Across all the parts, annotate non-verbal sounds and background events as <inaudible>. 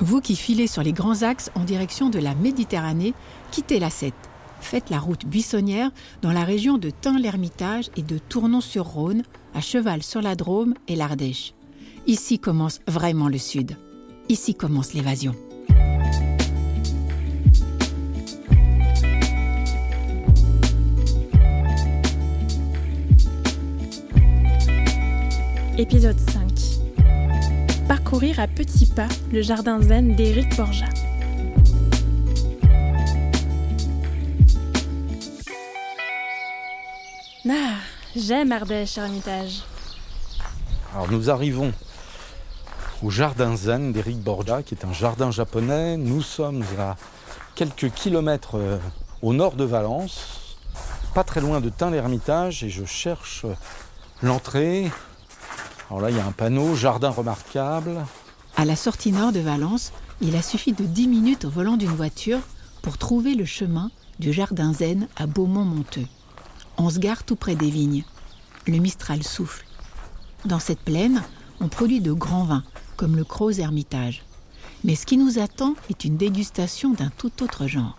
Vous qui filez sur les grands axes en direction de la Méditerranée, quittez la 7. Faites la route buissonnière dans la région de Tain-l'Hermitage et de Tournon-sur-Rhône, à cheval sur la Drôme et l'Ardèche. Ici commence vraiment le sud. Ici commence l'évasion. Épisode 5 Parcourir à petits pas le jardin zen d'Éric Borja. Ah, j'aime Ardèche, Ermitage. Alors nous arrivons au jardin zen d'Éric Borja, qui est un jardin japonais. Nous sommes à quelques kilomètres euh, au nord de Valence, pas très loin de Tain-l'Hermitage, et je cherche l'entrée alors là, il y a un panneau, jardin remarquable. À la sortie nord de Valence, il a suffi de 10 minutes au volant d'une voiture pour trouver le chemin du jardin zen à Beaumont-Monteux. On se gare tout près des vignes. Le Mistral souffle. Dans cette plaine, on produit de grands vins, comme le Croz Hermitage. Mais ce qui nous attend est une dégustation d'un tout autre genre.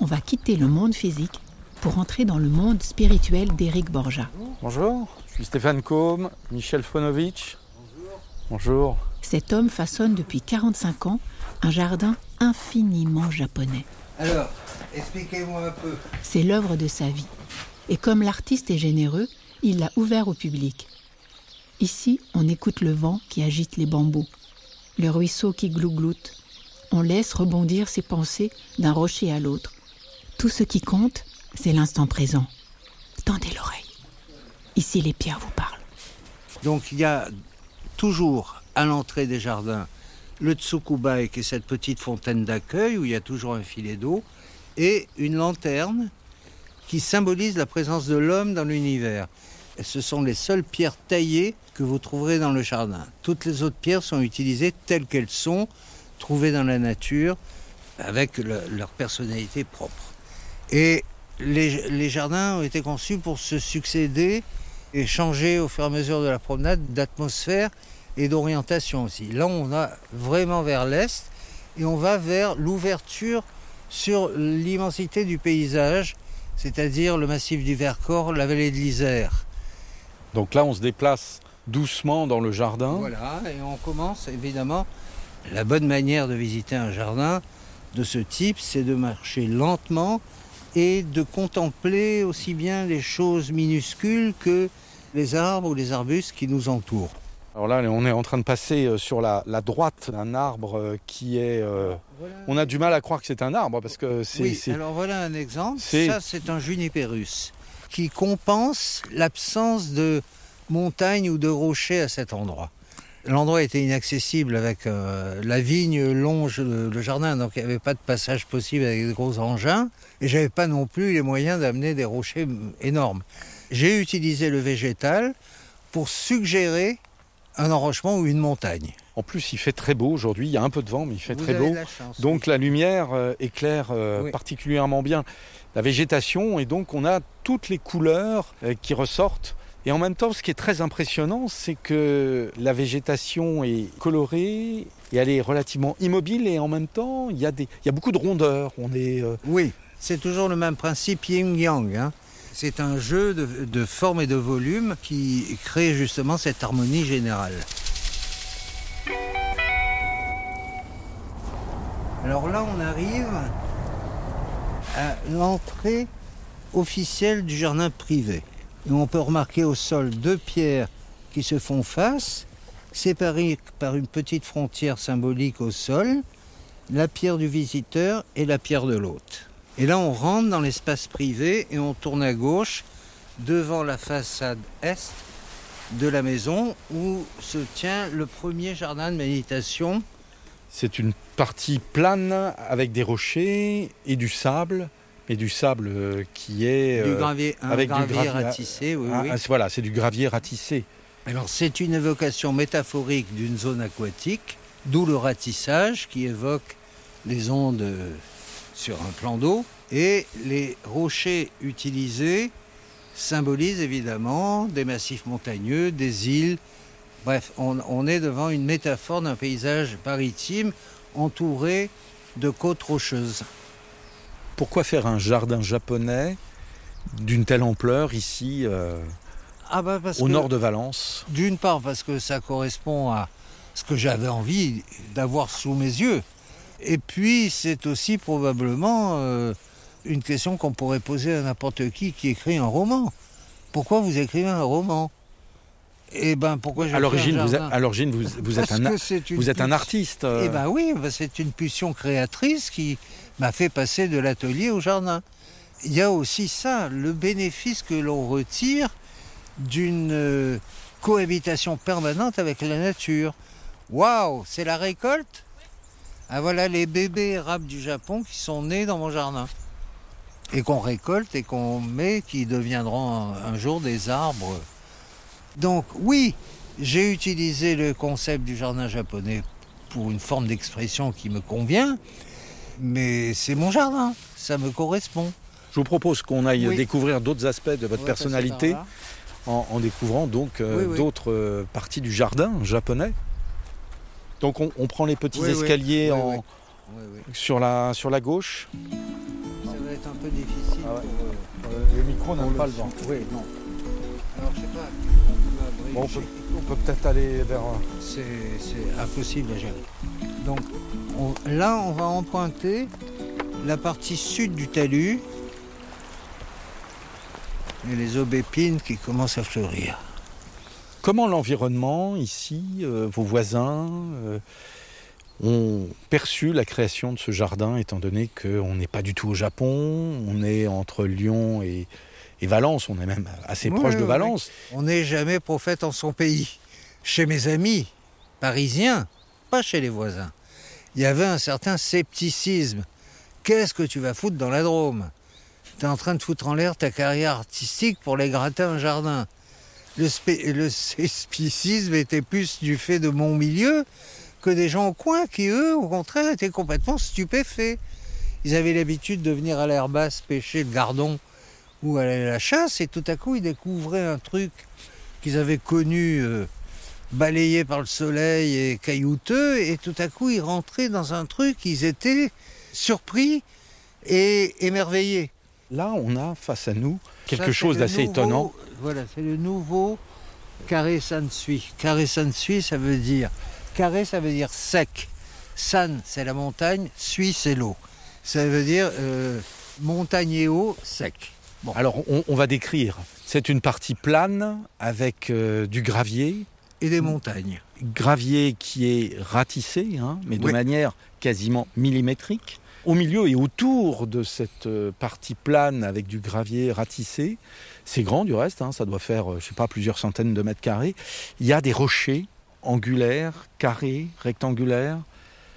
On va quitter le monde physique pour entrer dans le monde spirituel d'Éric Borja. Bonjour. Je suis Stéphane Combe, Michel Fonovitch. Bonjour. Bonjour. Cet homme façonne depuis 45 ans un jardin infiniment japonais. Alors, expliquez-moi un peu. C'est l'œuvre de sa vie. Et comme l'artiste est généreux, il l'a ouvert au public. Ici, on écoute le vent qui agite les bambous, le ruisseau qui glougloute. On laisse rebondir ses pensées d'un rocher à l'autre. Tout ce qui compte, c'est l'instant présent. Tendez. Ici, les pierres vous parlent. Donc, il y a toujours à l'entrée des jardins le Tsukubai, qui est cette petite fontaine d'accueil où il y a toujours un filet d'eau, et une lanterne qui symbolise la présence de l'homme dans l'univers. Ce sont les seules pierres taillées que vous trouverez dans le jardin. Toutes les autres pierres sont utilisées telles qu'elles sont, trouvées dans la nature, avec leur personnalité propre. Et les, jardins ont été conçus pour se succéder et changer au fur et à mesure de la promenade d'atmosphère et d'orientation aussi. Là, on va vraiment vers l'est et on va vers l'ouverture sur l'immensité du paysage, c'est-à-dire le massif du Vercors, la vallée de l'Isère. Donc là, on se déplace doucement dans le jardin. Voilà, et on commence évidemment. La bonne manière de visiter un jardin de ce type, c'est de marcher lentement et de contempler aussi bien les choses minuscules que les arbres ou les arbustes qui nous entourent. Alors là, on est en train de passer euh, sur la, droite d'un arbre euh, qui est. Euh, on a du mal à croire que c'est un arbre parce que c'est. Oui, alors voilà un exemple. Ça, c'est un juniperus qui compense l'absence de montagnes ou de rochers à cet endroit. L'endroit était inaccessible avec la vigne longe le, jardin, donc il n'y avait pas de passage possible avec des gros engins, et j'avais pas non plus les moyens d'amener des rochers énormes j'ai utilisé le végétal pour suggérer un enrochement ou une montagne. En plus, il fait très beau aujourd'hui. Il y a un peu de vent, mais il fait très beau. donc la lumière euh, éclaire euh, particulièrement bien la végétation, et donc on a toutes les couleurs euh, qui ressortent. Et en même temps, ce qui est très impressionnant, c'est que la végétation est colorée et elle est relativement immobile, et en même temps, il y a, beaucoup de rondeur. On est, Oui, c'est toujours le même principe yin-yang. Hein. C'est un jeu de, forme et de volume qui crée justement cette harmonie générale. Alors là, on arrive à l'entrée officielle du jardin privé. On peut remarquer au sol deux pierres qui se font face, séparées par une petite frontière symbolique au sol, la pierre du visiteur et la pierre de l'hôte. Et là, on rentre dans l'espace privé et on tourne à gauche devant la façade est de la maison où se tient le premier jardin de méditation. C'est une partie plane avec des rochers et du sable, et du sable euh, qui est du euh, gravier, avec du gravier ratissé. Oui, oui. Voilà, c'est du gravier ratissé. Alors c'est une évocation métaphorique d'une zone aquatique, d'où le ratissage qui évoque les ondes sur un plan d'eau. Et les rochers utilisés symbolisent évidemment des massifs montagneux, des îles. Bref, on, est devant une métaphore d'un paysage maritime entouré de côtes rocheuses. Pourquoi faire un jardin japonais d'une telle ampleur ici euh, ah bah au nord de Valence? D'une part parce que ça correspond à ce que j'avais envie d'avoir sous mes yeux. Et puis c'est aussi probablement euh, une question qu'on pourrait poser à n'importe qui qui écrit un roman. Pourquoi vous écrivez un roman? Eh ben, pourquoi je à l'origine, vous, à l'origine, vous, vous êtes un, vous êtes un artiste. Euh. Eh ben oui, c'est une pulsion créatrice qui m'a fait passer de l'atelier au jardin. Il y a aussi ça, le bénéfice que l'on retire d'une euh, cohabitation permanente avec la nature. Waouh, c'est la récolte? Ah voilà les bébés érables du Japon qui sont nés dans mon jardin et qu'on récolte et qu'on met, qui deviendront un jour des arbres donc oui, j'ai utilisé le concept du jardin japonais pour une forme d'expression qui me convient, mais c'est mon jardin, ça me correspond. Je vous propose qu'on aille découvrir d'autres aspects de votre personnalité en, découvrant donc euh, d'autres euh, parties du jardin japonais. Donc on, prend les petits escaliers Sur, la, sur la gauche. Ça va être un peu difficile. Ah euh, le micro n'a pas le vent. Oui, non. Alors je sais pas on peut, peut être aller vers. C'est impossible à gérer. Donc là, on va emprunter la partie sud du talus et les aubépines qui commencent à fleurir. Comment l'environnement ici, euh, vos voisins, euh, ont perçu la création de ce jardin, étant donné qu'on n'est pas du tout au Japon, on est entre Lyon et, et Valence, on est même assez proche de Valence. On n'est jamais prophète en son pays. Chez mes amis parisiens, pas chez les voisins, il y avait un certain scepticisme. Qu'est-ce que tu vas foutre dans la Drôme? Tu es en train de foutre en l'air ta carrière artistique pour les gratter un jardin. Le, le <laughs> scepticisme était plus du fait de mon milieu que des gens au coin qui, eux, au contraire, étaient complètement stupéfaits. Ils avaient l'habitude de venir à l'air basse pêcher le gardon ou aller à la chasse et tout à coup ils découvraient un truc qu'ils avaient connu euh, balayé par le soleil et caillouteux et tout à coup ils rentraient dans un truc, ils étaient surpris et émerveillés. Là, on a face à nous quelque chose d'assez étonnant. Voilà, c'est le nouveau carré san sui. Carré san sui, ça veut dire carré, ça veut dire sec. San, c'est la montagne, sui, c'est l'eau. Ça veut dire euh, montagne et eau sec. Alors, on, va décrire. C'est une partie plane avec euh, du gravier. Et des montagnes. Gravier qui est ratissé, hein, mais de manière quasiment millimétrique. Au milieu et autour de cette euh, partie plane avec du gravier ratissé, c'est grand du reste, hein, ça doit faire, euh, je sais pas, plusieurs centaines de mètres carrés. Il y a des rochers angulaires, carrés, rectangulaires.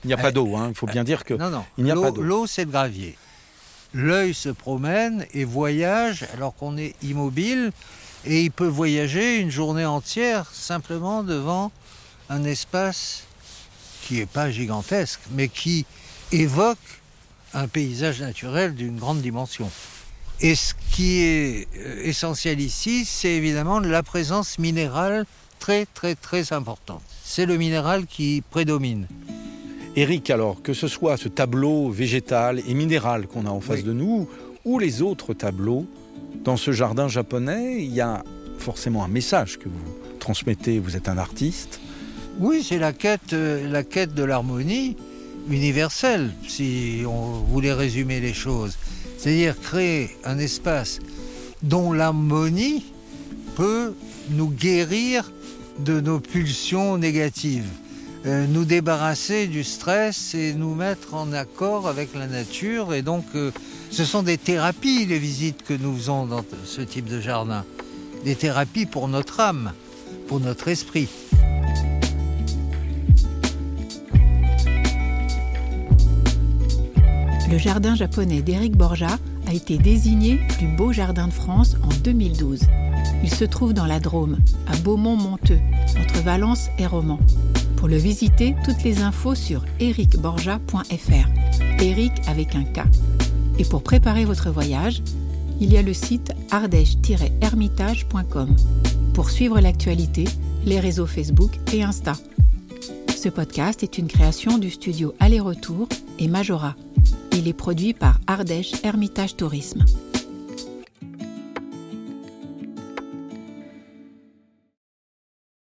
Il n'y a pas d'eau, hein. il faut bien dire que non, non. il n'y a pas d'eau. L'eau, c'est le gravier l'œil se promène et voyage alors qu'on est immobile et il peut voyager une journée entière simplement devant un espace qui n'est pas gigantesque mais qui évoque un paysage naturel d'une grande dimension. Et ce qui est euh, essentiel ici, c'est évidemment la présence minérale très très très importante. C'est le minéral qui prédomine. Eric, alors, que ce soit ce tableau végétal et minéral qu'on a en face de nous, ou les autres tableaux, dans ce jardin japonais, il y a forcément un message que vous transmettez, vous êtes un artiste. Oui, c'est la quête, euh, la quête de l'harmonie universelle, si on voulait résumer les choses. C'est-à-dire créer un espace dont l'harmonie peut nous guérir de nos pulsions négatives. Euh, nous débarrasser du stress et nous mettre en accord avec la nature. Et donc, euh, ce sont des thérapies, les visites que nous faisons dans ce type de jardin. Des thérapies pour notre âme, pour notre esprit. Le jardin japonais d'Éric Borja a été désigné plus beau jardin de France en 2012. Il se trouve dans la Drôme, à Beaumont-Monteux, entre Valence et Romans. Pour le visiter, toutes les infos sur ericborja.fr. Eric avec un K. Et pour préparer votre voyage, il y a le site ardèche-hermitage.com pour suivre l'actualité, les réseaux Facebook et Insta. Ce podcast est une création du studio Aller-Retour et Majora. Il est produit par Ardèche Hermitage Tourisme.